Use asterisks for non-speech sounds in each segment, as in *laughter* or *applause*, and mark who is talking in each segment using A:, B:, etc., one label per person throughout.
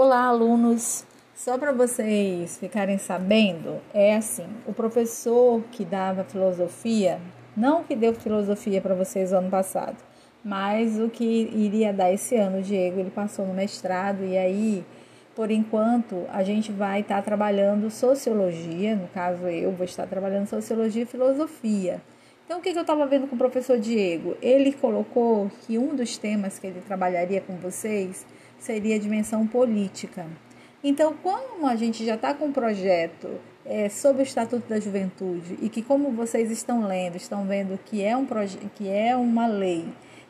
A: Olá, alunos! Só para vocês ficarem sabendo, é assim: o professor que dava filosofia, não que deu filosofia para vocês ano passado, mas o que iria dar esse ano, o Diego, ele passou no mestrado e aí, por enquanto, a gente vai estar tá trabalhando sociologia, no caso eu vou estar trabalhando sociologia e filosofia. Então, o que, que eu estava vendo com o professor Diego? Ele colocou que um dos temas que ele trabalharia com vocês seria a dimensão política. Então, como a gente já está com um projeto é, sobre o Estatuto da Juventude e que, como vocês estão lendo, estão vendo que é, um que é uma lei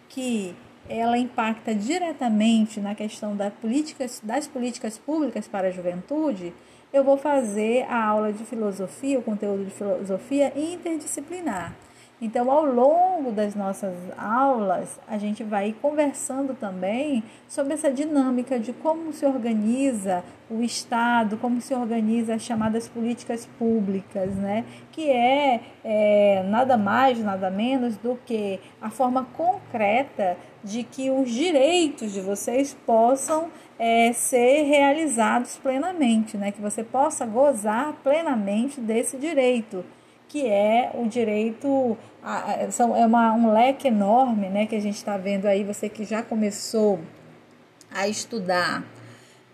A: que ela impacta diretamente na questão da políticas, das políticas públicas para a juventude, eu vou fazer a aula de filosofia, o conteúdo de filosofia interdisciplinar. Então, ao longo das nossas aulas, a gente vai conversando também sobre essa dinâmica de como se organiza o Estado, como se organiza as chamadas políticas públicas, né? que é, é nada mais, nada menos do que a forma concreta de que os direitos de vocês possam é, ser realizados plenamente, né? que você possa gozar plenamente desse direito que é o direito, a, são, é uma, um leque enorme né, que a gente está vendo aí, você que já começou a estudar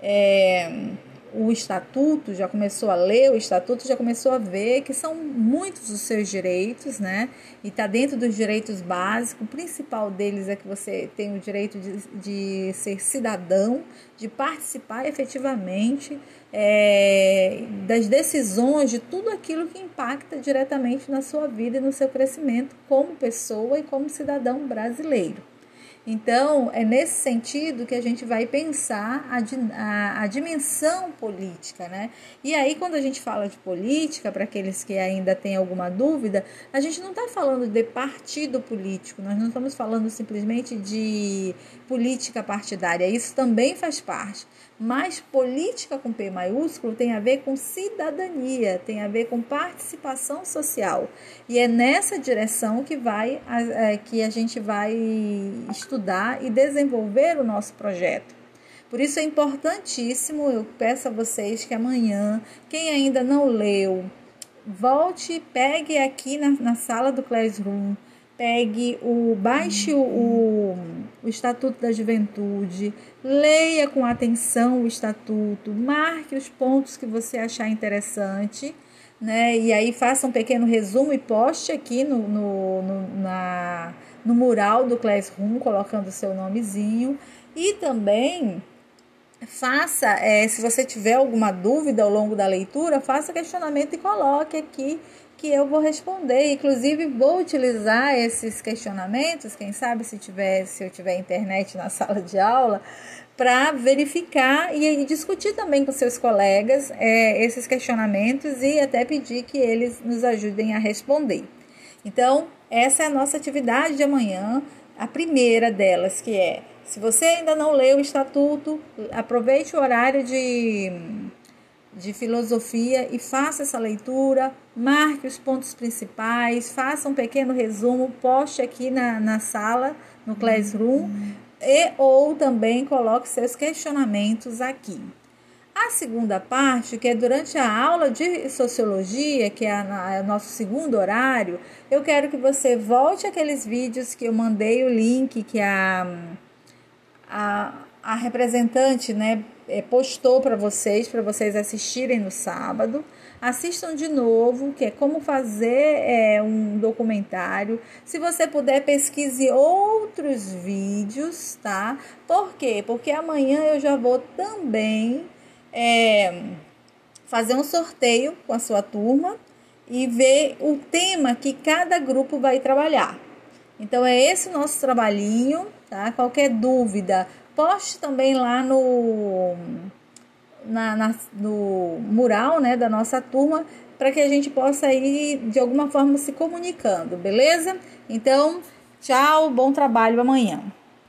A: é, o estatuto, já começou a ler o estatuto, já começou a ver que são muitos os seus direitos, né? E está dentro dos direitos básicos. O principal deles é que você tem o direito de, de ser cidadão, de participar efetivamente é, das decisões, de tudo aquilo que impacta diretamente na sua vida e no seu crescimento como pessoa e como cidadão brasileiro. Então, é nesse sentido que a gente vai pensar a, a, a, dimensão política, né? E aí, quando a gente fala de política, para aqueles que ainda têm alguma dúvida, a gente não está falando de partido político, nós não estamos falando simplesmente de política partidária, isso também faz parte. Mas política com P maiúsculo tem a ver com cidadania, tem a ver com participação social. E é nessa direção que, vai, é, que a gente vai estudar e desenvolver o nosso projeto. Por isso é importantíssimo, eu peço a vocês que amanhã, quem ainda não leu, volte, pegue aqui na, na sala do Classroom, pegue o baixe o, o Estatuto da Juventude, leia com atenção o estatuto, marque os pontos que você achar interessante, né? E aí faça um pequeno resumo e poste aqui no, no, no, na, no mural do Classroom, colocando o seu nomezinho. E também faça, é, se você tiver alguma dúvida ao longo da leitura, faça questionamento e coloque aqui que eu vou responder. Inclusive, vou utilizar esses questionamentos, quem sabe se, tiver, se eu tiver internet na *laughs* sala de aula, para verificar e, e, discutir também com seus colegas é, esses questionamentos e até pedir que eles nos ajudem a responder. Então, essa é a nossa atividade de amanhã, a primeira delas, que é se você ainda não leu o estatuto, aproveite o horário de, de filosofia e faça essa leitura, marque os pontos principais, faça um pequeno resumo, poste aqui na, na sala, no Classroom, e ou também coloque seus questionamentos aqui. A segunda parte, que é durante a aula de sociologia, que é o nosso segundo horário, eu quero que você volte aqueles vídeos que eu mandei o link que a a, a representante né, é, postou para vocês, para vocês assistirem no sábado. Assistam de novo, que é como fazer é, um documentário. Se você puder, pesquise outros vídeos, tá? Por quê? Porque amanhã eu já vou também é, fazer um sorteio com a sua turma e ver o tema que cada grupo vai trabalhar. Então é esse o nosso trabalhinho, tá? Qualquer dúvida, poste também lá no, na, na, no mural né, da nossa turma para que a gente possa ir de alguma forma se comunicando, beleza? Então, tchau, bom trabalho amanhã.